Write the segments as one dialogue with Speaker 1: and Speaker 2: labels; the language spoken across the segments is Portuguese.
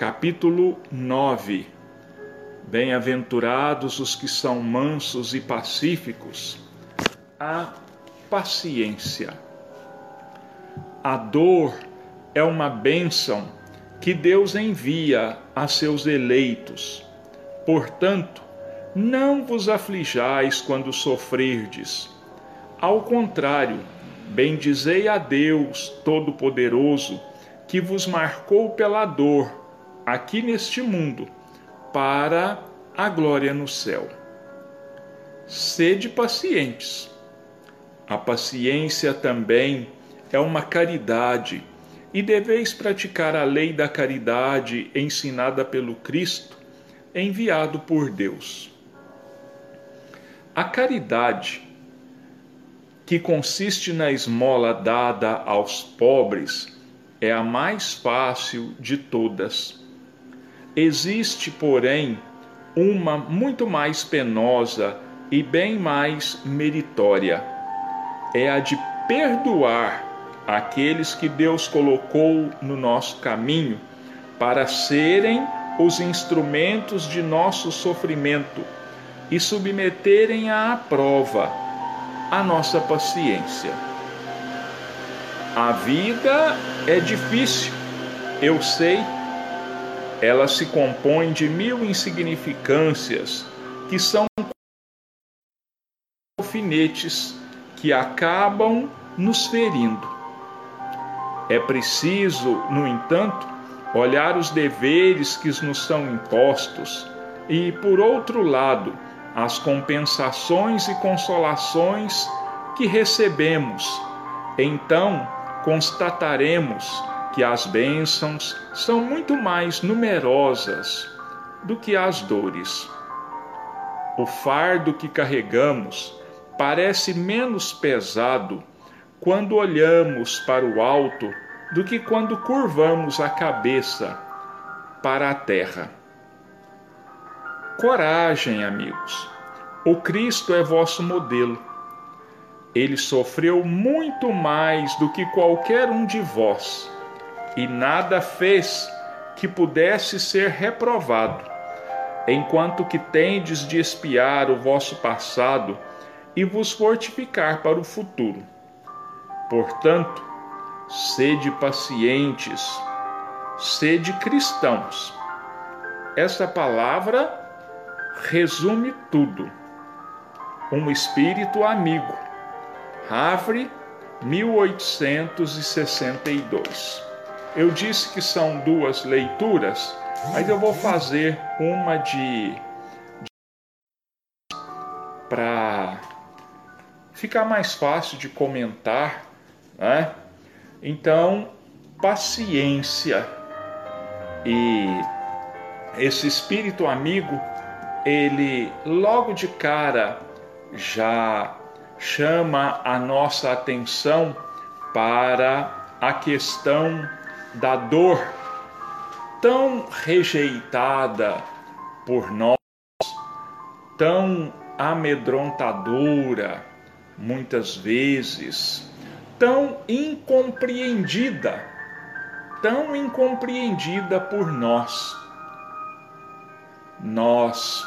Speaker 1: capítulo 9. Bem-aventurados os que são mansos e pacíficos. A paciência. A dor é uma bênção que Deus envia a seus eleitos. Portanto, não vos aflijais quando sofrerdes. Ao contrário, bendizei a Deus Todo-Poderoso, que vos marcou pela dor aqui neste mundo, para a glória no céu. Sede pacientes. A paciência também é uma caridade, e deveis praticar a lei da caridade ensinada pelo Cristo, enviado por Deus. A caridade, que consiste na esmola dada aos pobres, é a mais fácil de todas. Existe, porém, uma muito mais penosa e bem mais meritória. É a de perdoar aqueles que Deus colocou no nosso caminho para serem os instrumentos de nosso sofrimento e submeterem à prova a nossa paciência. A vida é difícil, eu sei. Ela se compõe de mil insignificâncias que são alfinetes que acabam nos ferindo. É preciso, no entanto, olhar os deveres que nos são impostos e, por outro lado, as compensações e consolações que recebemos, então constataremos que as bênçãos são muito mais numerosas do que as dores. O fardo que carregamos parece menos pesado quando olhamos para o alto do que quando curvamos a cabeça para a terra. Coragem, amigos. O Cristo é vosso modelo. Ele sofreu muito mais do que qualquer um de vós e nada fez que pudesse ser reprovado, enquanto que tendes de espiar o vosso passado e vos fortificar para o futuro. Portanto, sede pacientes, sede cristãos. Essa palavra resume tudo. Um espírito amigo. Havre, 1862. Eu disse que são duas leituras, mas eu vou fazer uma de, de para ficar mais fácil de comentar, né? Então, paciência e esse espírito amigo ele logo de cara já chama a nossa atenção para a questão da dor tão rejeitada por nós, tão amedrontadora, muitas vezes, tão incompreendida, tão incompreendida por nós nós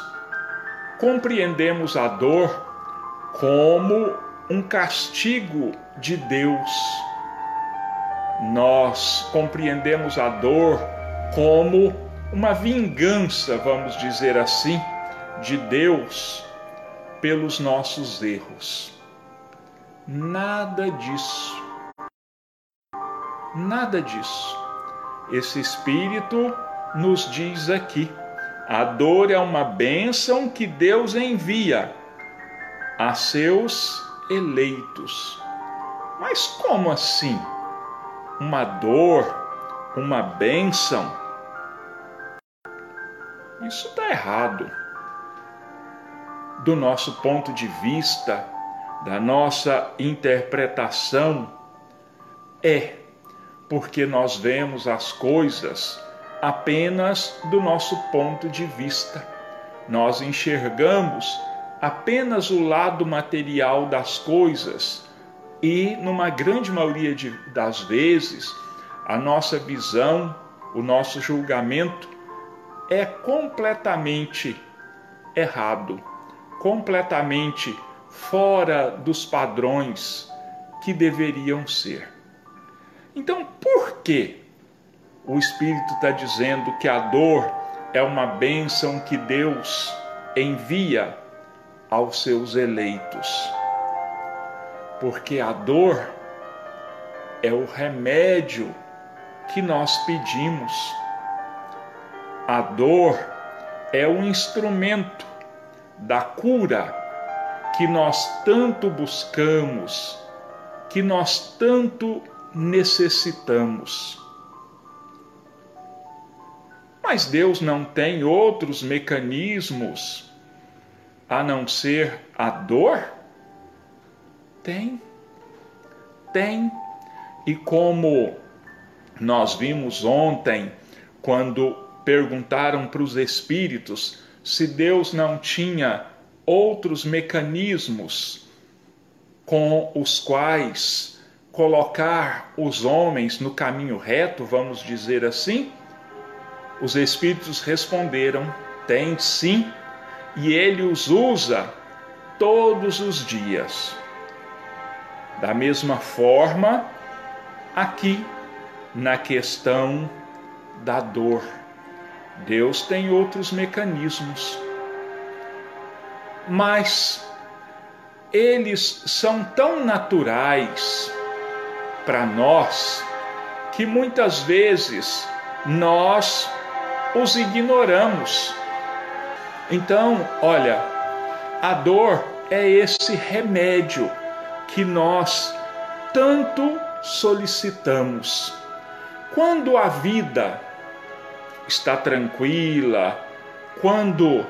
Speaker 1: compreendemos a dor como um castigo de Deus. Nós compreendemos a dor como uma vingança, vamos dizer assim, de Deus pelos nossos erros. Nada disso. Nada disso. Esse Espírito nos diz aqui a dor é uma bênção que Deus envia a seus eleitos. Mas como assim? Uma dor, uma bênção? Isso está errado. Do nosso ponto de vista, da nossa interpretação, é porque nós vemos as coisas apenas do nosso ponto de vista. Nós enxergamos apenas o lado material das coisas e, numa grande maioria de, das vezes, a nossa visão o nosso julgamento é completamente errado, completamente fora dos padrões que deveriam ser. Então, por que o Espírito está dizendo que a dor é uma bênção que Deus envia aos seus eleitos? Porque a dor é o remédio que nós pedimos. A dor é o instrumento da cura que nós tanto buscamos, que nós tanto necessitamos. Mas Deus não tem outros mecanismos a não ser a dor? Tem. Tem. E como nós vimos ontem, quando perguntaram para os espíritos se Deus não tinha outros mecanismos com os quais colocar os homens no caminho reto, vamos dizer assim? Os espíritos responderam: tem sim, e ele os usa todos os dias. Da mesma forma, aqui na questão da dor, Deus tem outros mecanismos mas eles são tão naturais para nós que muitas vezes nós os ignoramos. Então, olha, a dor é esse remédio que nós tanto solicitamos. Quando a vida está tranquila, quando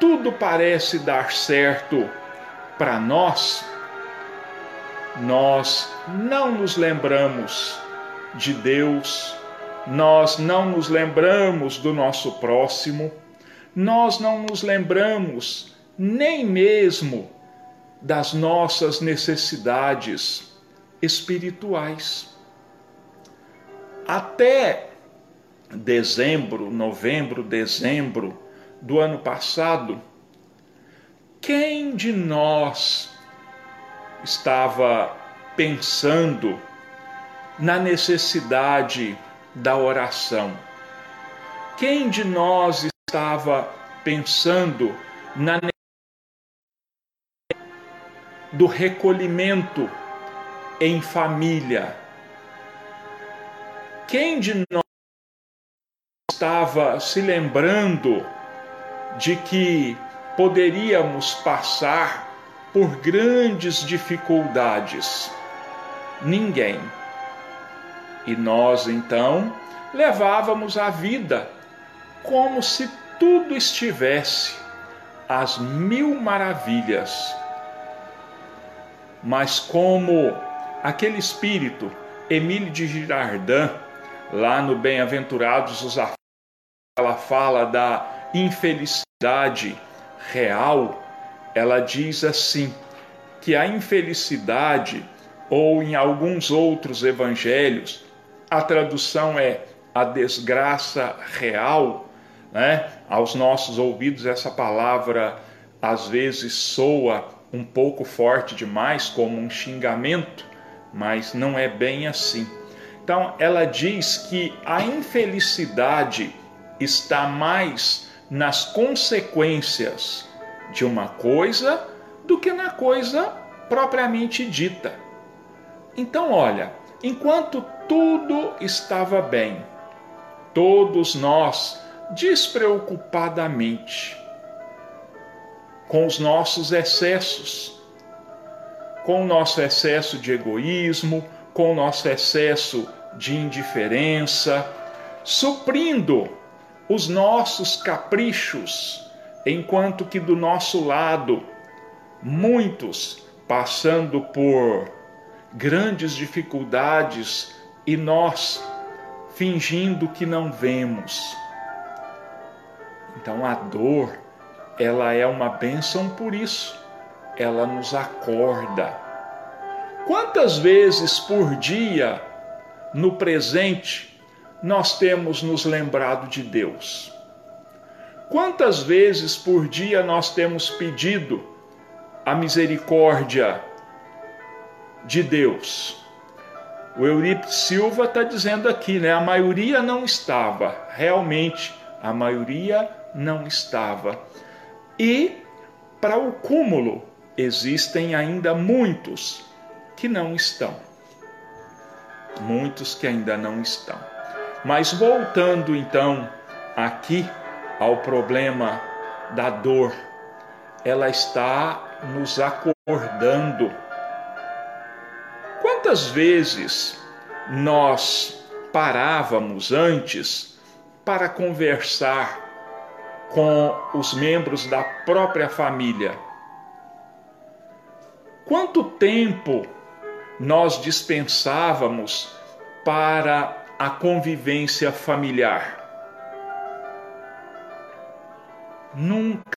Speaker 1: tudo parece dar certo para nós, nós não nos lembramos de Deus, nós não nos lembramos do nosso próximo, nós não nos lembramos nem mesmo das nossas necessidades espirituais. Até dezembro, novembro, dezembro do ano passado, quem de nós estava pensando na necessidade da oração? Quem de nós estava pensando na do recolhimento em família? Quem de nós estava se lembrando de que poderíamos passar por grandes dificuldades? Ninguém. E nós então levávamos a vida como se tudo estivesse às mil maravilhas. Mas como aquele espírito, Emílio de Girardin, lá no Bem-aventurados os ela fala da infelicidade real, ela diz assim: que a infelicidade, ou em alguns outros evangelhos, a tradução é a desgraça real, né? Aos nossos ouvidos, essa palavra às vezes soa um pouco forte demais, como um xingamento, mas não é bem assim. Então, ela diz que a infelicidade está mais nas consequências de uma coisa do que na coisa propriamente dita. Então, olha, enquanto tudo estava bem, todos nós, despreocupadamente, com os nossos excessos, com o nosso excesso de egoísmo, com o nosso excesso de indiferença, suprindo os nossos caprichos, enquanto que do nosso lado, muitos passando por grandes dificuldades e nós fingindo que não vemos. Então a dor, ela é uma bênção por isso. Ela nos acorda. Quantas vezes por dia, no presente, nós temos nos lembrado de Deus? Quantas vezes por dia nós temos pedido a misericórdia de Deus? O Eurípides Silva está dizendo aqui, né? A maioria não estava, realmente, a maioria não estava. E, para o cúmulo, existem ainda muitos que não estão. Muitos que ainda não estão. Mas voltando então aqui ao problema da dor, ela está nos acordando. Quantas vezes nós parávamos antes para conversar com os membros da própria família? Quanto tempo nós dispensávamos para a convivência familiar? Nunca.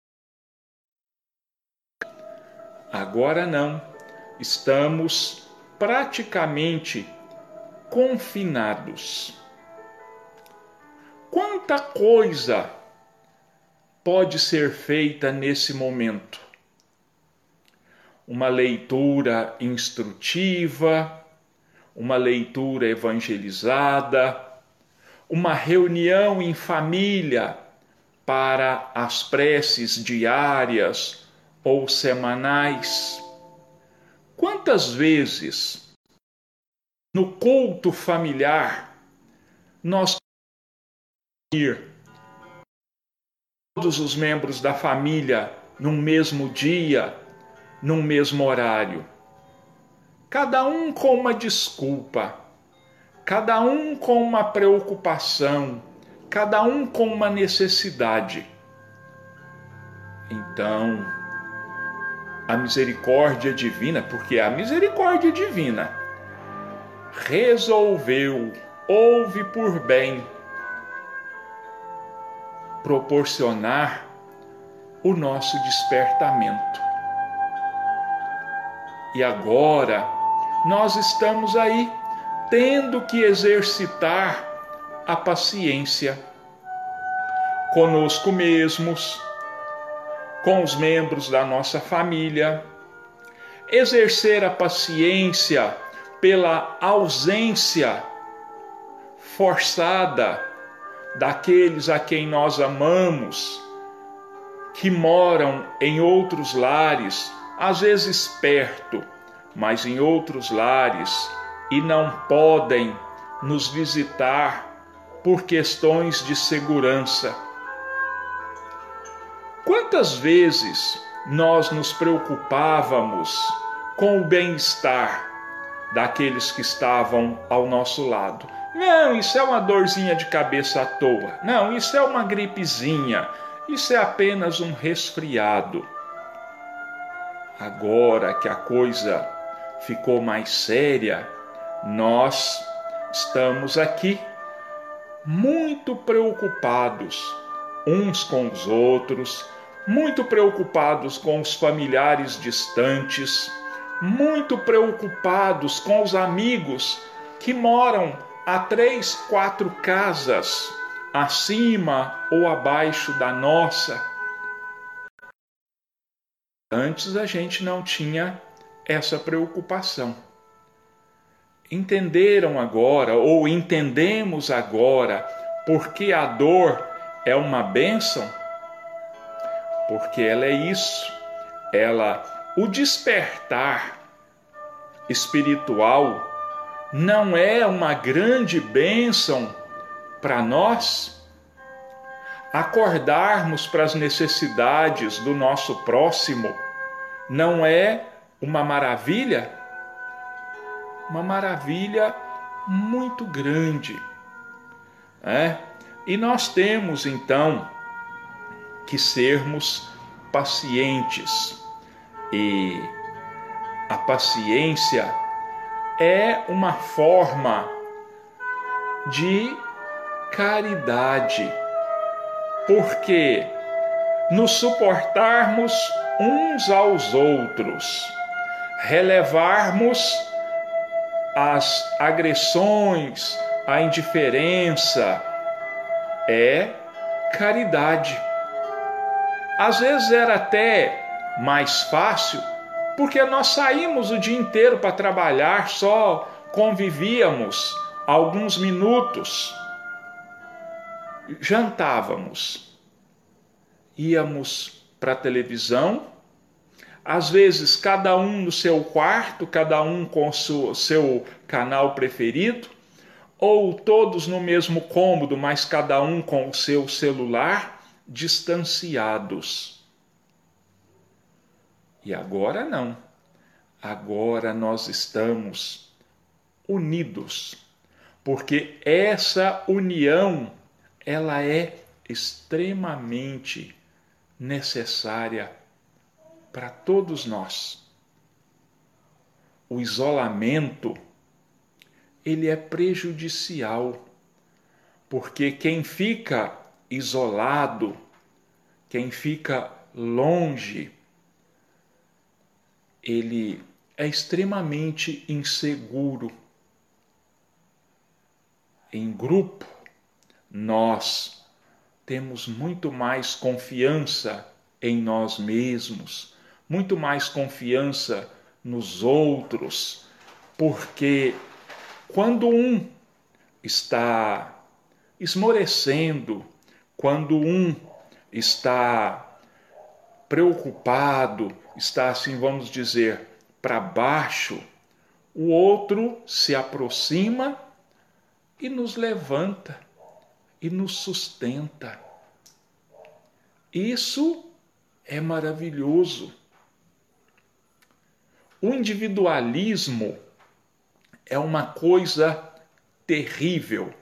Speaker 1: Agora não. Estamos praticamente confinados. Quanta coisa pode ser feita nesse momento? Uma leitura instrutiva, uma leitura evangelizada, uma reunião em família para as preces diárias ou semanais. Quantas vezes no culto familiar nós ir todos os membros da família num mesmo dia, num mesmo horário? Cada um com uma desculpa, cada um com uma preocupação, cada um com uma necessidade. Então, a misericórdia divina, porque a misericórdia divina resolveu, houve por bem proporcionar o nosso despertamento. E agora nós estamos aí tendo que exercitar a paciência conosco mesmos, com os membros da nossa família, exercer a paciência pela ausência forçada daqueles a quem nós amamos, que moram em outros lares, às vezes perto, mas em outros lares e não podem nos visitar por questões de segurança. Quantas vezes nós nos preocupávamos com o bem-estar daqueles que estavam ao nosso lado? Não, isso é uma dorzinha de cabeça à toa. Não, isso é uma gripezinha. Isso é apenas um resfriado. Agora que a coisa ficou mais séria, nós estamos aqui muito preocupados uns com os outros, muito preocupados com os familiares distantes, muito preocupados com os amigos que moram a três, quatro casas acima ou abaixo da nossa. Antes a gente não tinha essa preocupação entenderam agora ou entendemos agora porque a dor é uma bênção? Porque ela é isso, ela o despertar espiritual não é uma grande bênção para nós? Acordarmos para as necessidades do nosso próximo não é uma maravilha? uma maravilha muito grande. É? E nós temos então que sermos pacientes. E a paciência é uma forma de caridade, porque nos suportarmos uns aos outros, relevarmos as agressões, a indiferença é caridade. Às vezes era até mais fácil, porque nós saímos o dia inteiro para trabalhar, só convivíamos alguns minutos, jantávamos, íamos para a televisão, às vezes cada um no seu quarto, cada um com o seu canal preferido, ou todos no mesmo cômodo, mas cada um com o seu celular, distanciados. E agora não. Agora nós estamos unidos, porque essa união ela é extremamente necessária para todos nós. O isolamento ele é prejudicial, porque quem fica isolado, quem fica longe, ele é extremamente inseguro. Em grupo, nós temos muito mais confiança em nós mesmos, muito mais confiança nos outros, porque quando um está esmorecendo, quando um está preocupado, está assim, vamos dizer, para baixo, o outro se aproxima e nos levanta e nos sustenta. Isso é maravilhoso. O individualismo é uma coisa terrível,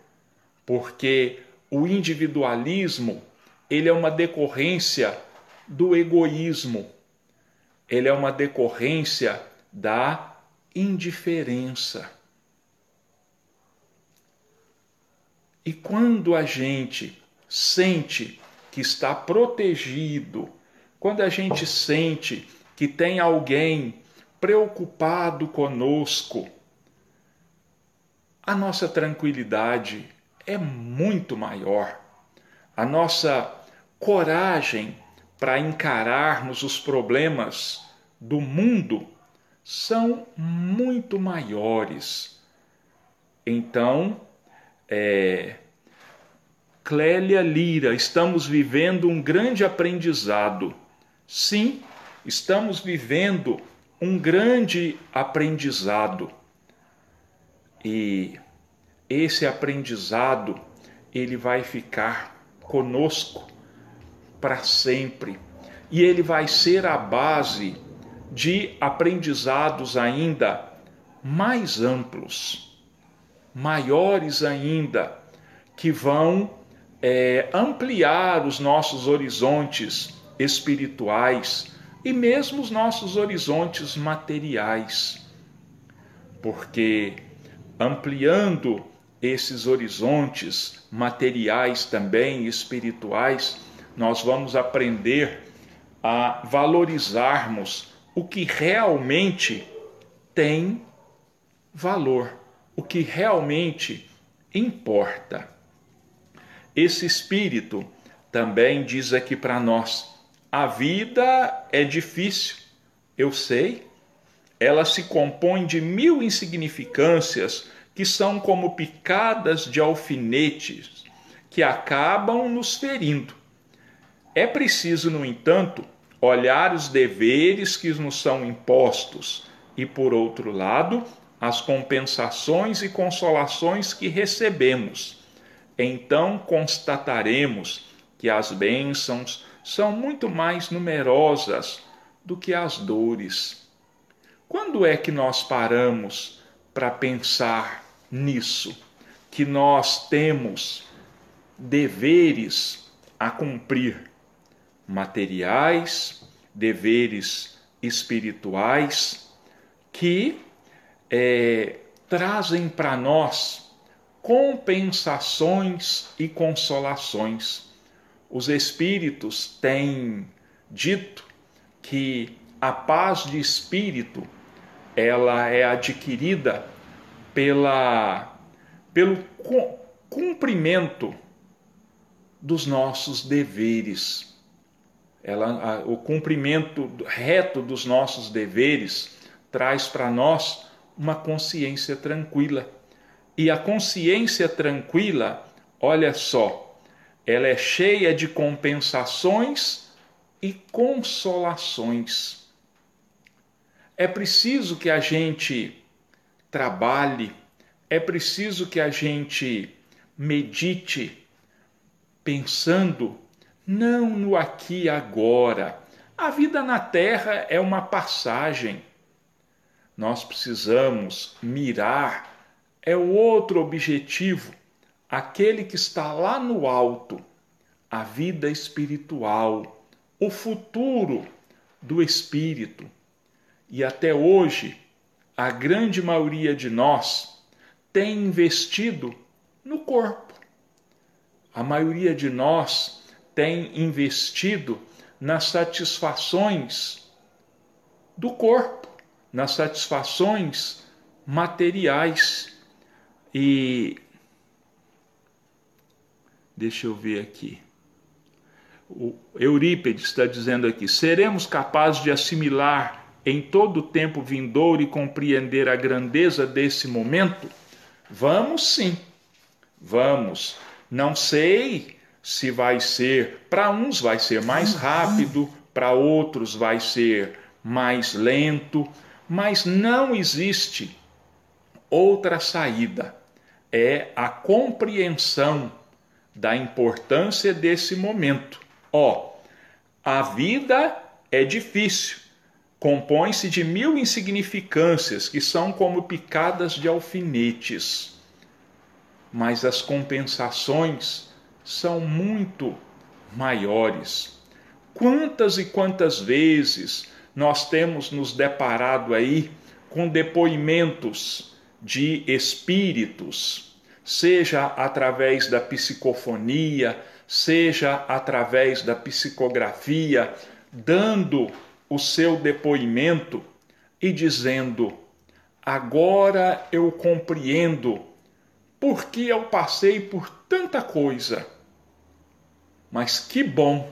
Speaker 1: porque o individualismo, ele é uma decorrência do egoísmo. Ele é uma decorrência da indiferença. E quando a gente sente que está protegido, quando a gente sente que tem alguém preocupado conosco, a nossa tranquilidade é muito maior. A nossa coragem para encararmos os problemas do mundo são muito maiores. Então, é, Clélia Lira, estamos vivendo um grande aprendizado. Sim, estamos vivendo um grande aprendizado. E esse aprendizado, ele vai ficar conosco para sempre. E ele vai ser a base de aprendizados ainda mais amplos, maiores ainda, que vão é, ampliar os nossos horizontes espirituais e mesmo os nossos horizontes materiais. Porque ampliando esses horizontes materiais também espirituais, nós vamos aprender a valorizarmos o que realmente tem valor, o que realmente importa. Esse espírito também diz aqui para nós: a vida é difícil, eu sei, ela se compõe de mil insignificâncias que são como picadas de alfinetes que acabam nos ferindo. É preciso, no entanto, olhar os deveres que nos são impostos e, por outro lado, as compensações e consolações que recebemos. Então constataremos que as bênçãos são muito mais numerosas do que as dores. Quando é que nós paramos para pensar nisso? Que nós temos deveres a cumprir, materiais, deveres espirituais, que é, trazem para nós compensações e consolações. Os Espíritos têm dito que a paz de espírito ela é adquirida pela pelo cumprimento dos nossos deveres. Ela, a, o cumprimento reto dos nossos deveres traz para nós uma consciência tranquila. E a consciência tranquila, olha só, ela é cheia de compensações e consolações. É preciso que a gente trabalhe, é preciso que a gente medite pensando não no aqui e agora. A vida na terra é uma passagem. Nós precisamos mirar é o outro objetivo, aquele que está lá no alto, a vida espiritual, o futuro do espírito. E até hoje, a grande maioria de nós tem investido no corpo. A maioria de nós tem investido nas satisfações do corpo, nas satisfações materiais. E deixa eu ver aqui. O Eurípides está dizendo aqui: seremos capazes de assimilar em todo o tempo vindouro e compreender a grandeza desse momento? Vamos sim, vamos. Não sei se vai ser, para uns vai ser mais rápido, para outros vai ser mais lento, mas não existe outra saída. É a compreensão da importância desse momento. Ó, a vida é difícil, compõe-se de mil insignificâncias que são como picadas de alfinetes. Mas as compensações são muito maiores. Quantas e quantas vezes nós temos nos deparado aí com depoimentos de espíritos, seja através da psicofonia, seja através da psicografia, dando o seu depoimento e dizendo: Agora eu compreendo por que eu passei por tanta coisa. Mas que bom,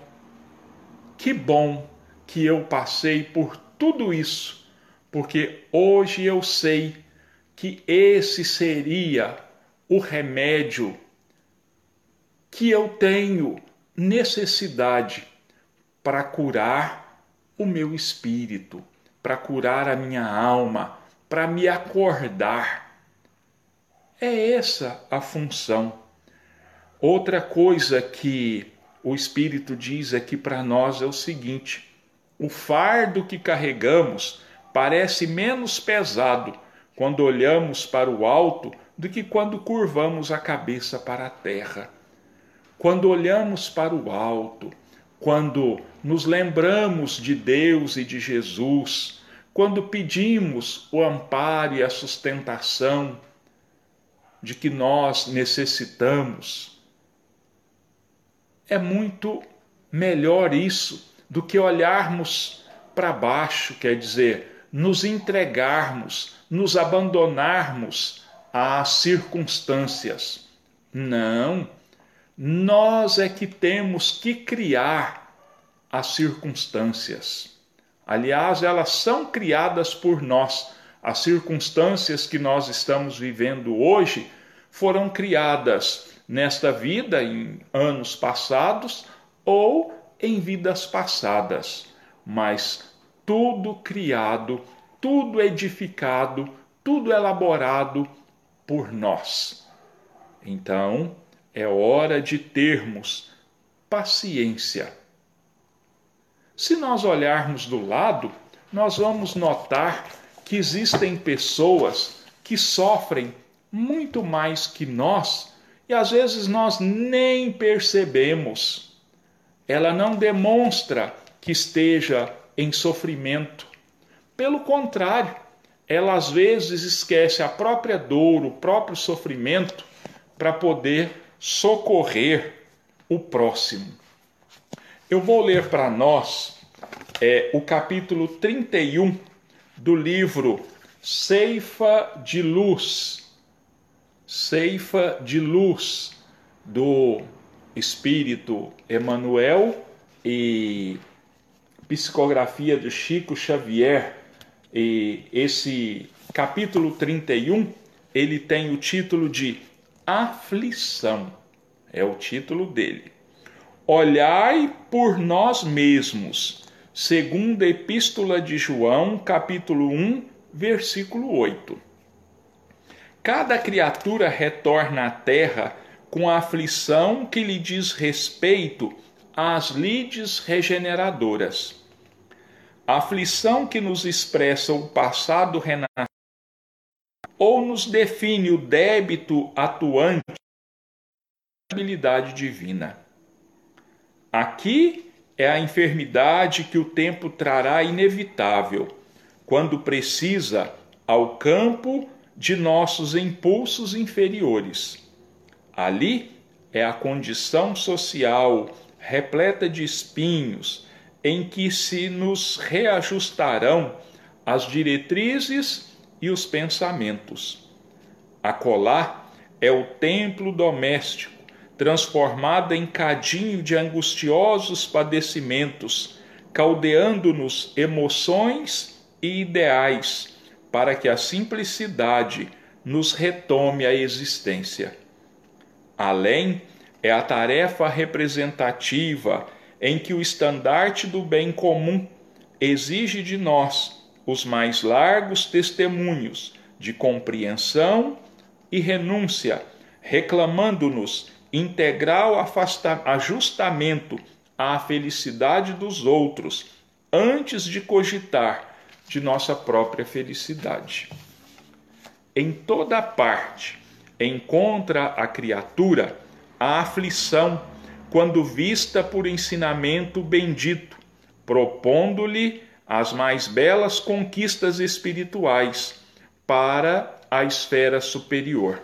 Speaker 1: que bom que eu passei por tudo isso, porque hoje eu sei que esse seria o remédio que eu tenho necessidade para curar o meu espírito, para curar a minha alma, para me acordar. É essa a função. Outra coisa que o Espírito diz aqui para nós é o seguinte: o fardo que carregamos parece menos pesado quando olhamos para o alto do que quando curvamos a cabeça para a terra. Quando olhamos para o alto, quando nos lembramos de Deus e de Jesus, quando pedimos o amparo e a sustentação de que nós necessitamos. É muito melhor isso do que olharmos para baixo, quer dizer, nos entregarmos, nos abandonarmos às circunstâncias. Não nós é que temos que criar as circunstâncias. Aliás, elas são criadas por nós. As circunstâncias que nós estamos vivendo hoje foram criadas nesta vida, em anos passados ou em vidas passadas. Mas tudo criado, tudo edificado, tudo elaborado por nós. Então, é hora de termos paciência. Se nós olharmos do lado, nós vamos notar que existem pessoas que sofrem muito mais que nós e às vezes nós nem percebemos. Ela não demonstra que esteja em sofrimento. Pelo contrário, ela às vezes esquece a própria dor, o próprio sofrimento, para poder socorrer o próximo. Eu vou ler para nós é, o capítulo 31 do livro Ceifa de Luz. Ceifa de luz do Espírito Emmanuel e psicografia de Chico Xavier. E esse capítulo 31, ele tem o título de Aflição. É o título dele. Olhai por nós mesmos, segundo a Epístola de João, capítulo 1, versículo 8. Cada criatura retorna à terra com a aflição que lhe diz respeito às lides regeneradoras. A aflição que nos expressa o passado renascido ou nos define o débito atuante da habilidade divina. Aqui é a enfermidade que o tempo trará inevitável, quando precisa ao campo de nossos impulsos inferiores Ali é a condição social repleta de espinhos em que se nos reajustarão as diretrizes e os pensamentos. Acolá é o templo doméstico, transformado em cadinho de angustiosos padecimentos, caldeando-nos emoções e ideais, para que a simplicidade nos retome a existência. Além é a tarefa representativa em que o estandarte do bem comum exige de nós os mais largos testemunhos de compreensão e renúncia, reclamando-nos integral ajustamento à felicidade dos outros, antes de cogitar de nossa própria felicidade. Em toda parte, encontra a criatura a aflição quando vista por ensinamento bendito, propondo-lhe as mais belas conquistas espirituais para a esfera superior.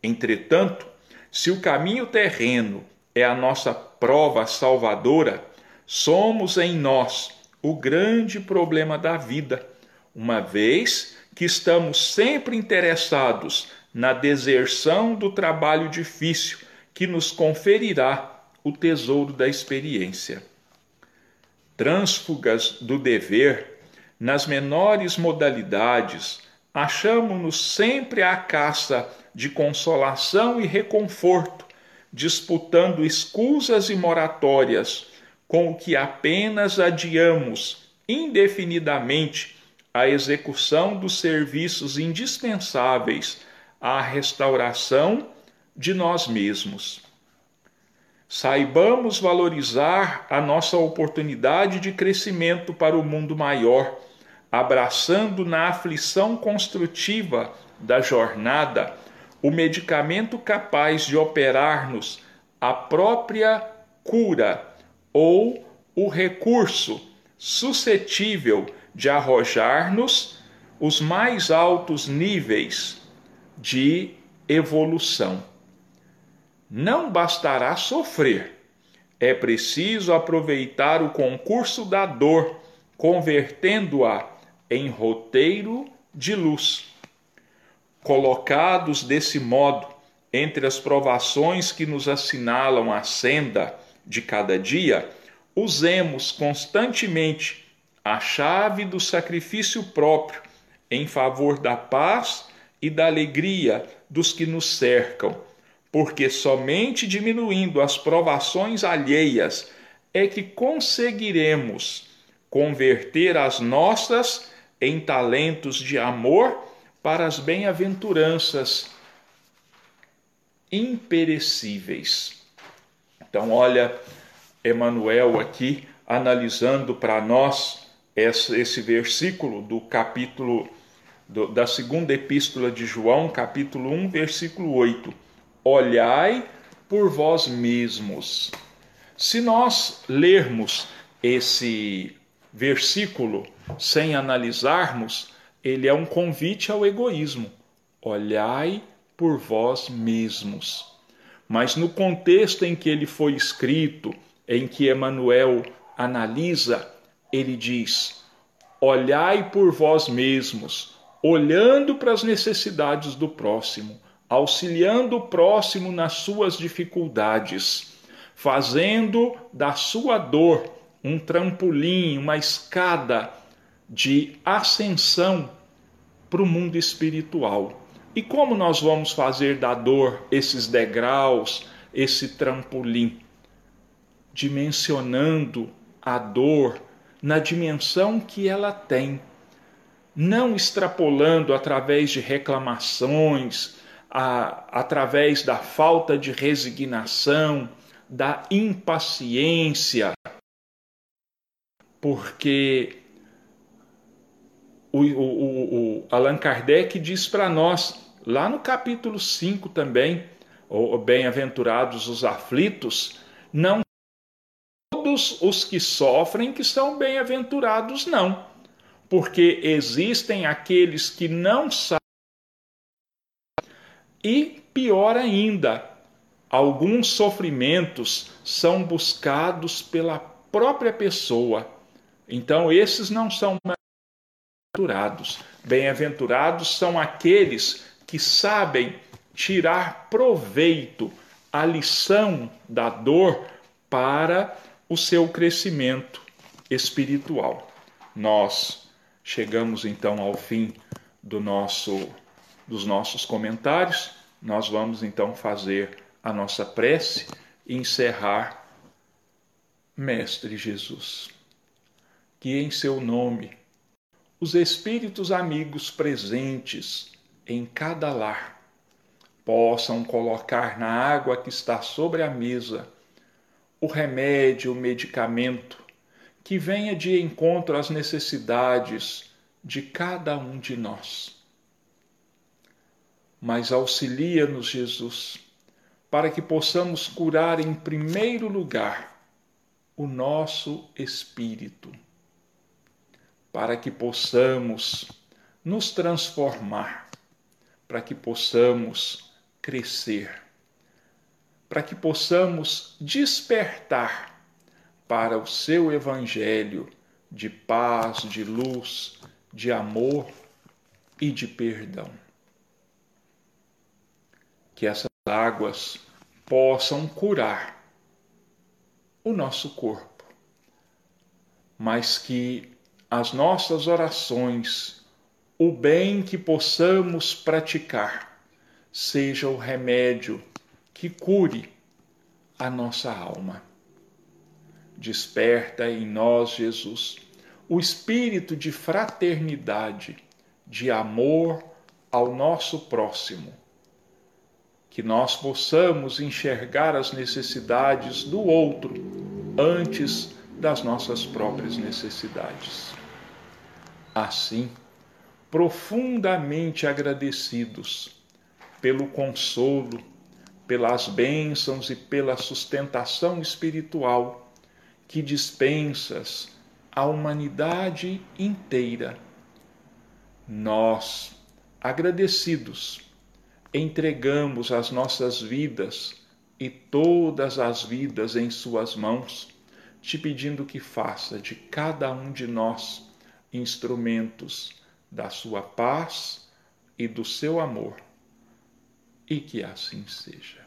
Speaker 1: Entretanto, se o caminho terreno é a nossa prova salvadora, somos em nós o grande problema da vida, uma vez que estamos sempre interessados na deserção do trabalho difícil que nos conferirá o tesouro da experiência. Trânsfugas do dever, nas menores modalidades, achamos-nos sempre à caça de consolação e reconforto, disputando escusas e moratórias, com o que apenas adiamos indefinidamente a execução dos serviços indispensáveis à restauração de nós mesmos. Saibamos valorizar a nossa oportunidade de crescimento para o mundo maior, abraçando na aflição construtiva da jornada o medicamento capaz de operar-nos a própria cura ou o recurso suscetível de arrojar-nos os mais altos níveis de evolução. Não bastará sofrer, é preciso aproveitar o concurso da dor, convertendo-a em roteiro de luz. Colocados desse modo entre as provações que nos assinalam a senda de cada dia, usemos constantemente a chave do sacrifício próprio em favor da paz e da alegria dos que nos cercam, porque somente diminuindo as provações alheias é que conseguiremos converter as nossas em talentos de amor para as bem-aventuranças imperecíveis. Então, olha, Emmanuel aqui analisando para nós esse, esse versículo do capítulo do, da segunda epístola de João, capítulo 1, versículo 8. Olhai por vós mesmos. Se nós lermos esse versículo sem analisarmos, ele é um convite ao egoísmo. Olhai por vós mesmos. Mas no contexto em que ele foi escrito, em que Emmanuel analisa, ele diz: Olhai por vós mesmos, olhando para as necessidades do próximo, auxiliando o próximo nas suas dificuldades, fazendo da sua dor um trampolim, uma escada de ascensão para o mundo espiritual. E como nós vamos fazer da dor esses degraus, esse trampolim? Dimensionando a dor na dimensão que ela tem, não extrapolando através de reclamações, a, através da falta de resignação, da impaciência, porque o, o, o Allan Kardec diz para nós, lá no capítulo 5 também, bem-aventurados os aflitos, não todos os que sofrem que são bem-aventurados, não. Porque existem aqueles que não sabem. E pior ainda, alguns sofrimentos são buscados pela própria pessoa. Então, esses não são bem-aventurados. Bem-aventurados são aqueles que sabem tirar proveito, a lição da dor para o seu crescimento espiritual. Nós chegamos então ao fim do nosso dos nossos comentários. Nós vamos então fazer a nossa prece e encerrar Mestre Jesus. Que em seu nome os espíritos amigos presentes em cada lar possam colocar na água que está sobre a mesa o remédio, o medicamento que venha de encontro às necessidades de cada um de nós. Mas auxilia-nos, Jesus, para que possamos curar em primeiro lugar o nosso espírito, para que possamos nos transformar, para que possamos crescer para que possamos despertar para o seu evangelho de paz, de luz, de amor e de perdão. Que essas águas possam curar o nosso corpo, mas que as nossas orações, o bem que possamos praticar, seja o remédio que cure a nossa alma. Desperta em nós, Jesus, o espírito de fraternidade, de amor ao nosso próximo. Que nós possamos enxergar as necessidades do outro antes das nossas próprias necessidades. Assim, profundamente agradecidos pelo consolo, pelas bênçãos e pela sustentação espiritual que dispensas à humanidade inteira. Nós, agradecidos, entregamos as nossas vidas e todas as vidas em Suas mãos, te pedindo que faça de cada um de nós instrumentos da Sua paz e do seu amor, e que assim seja.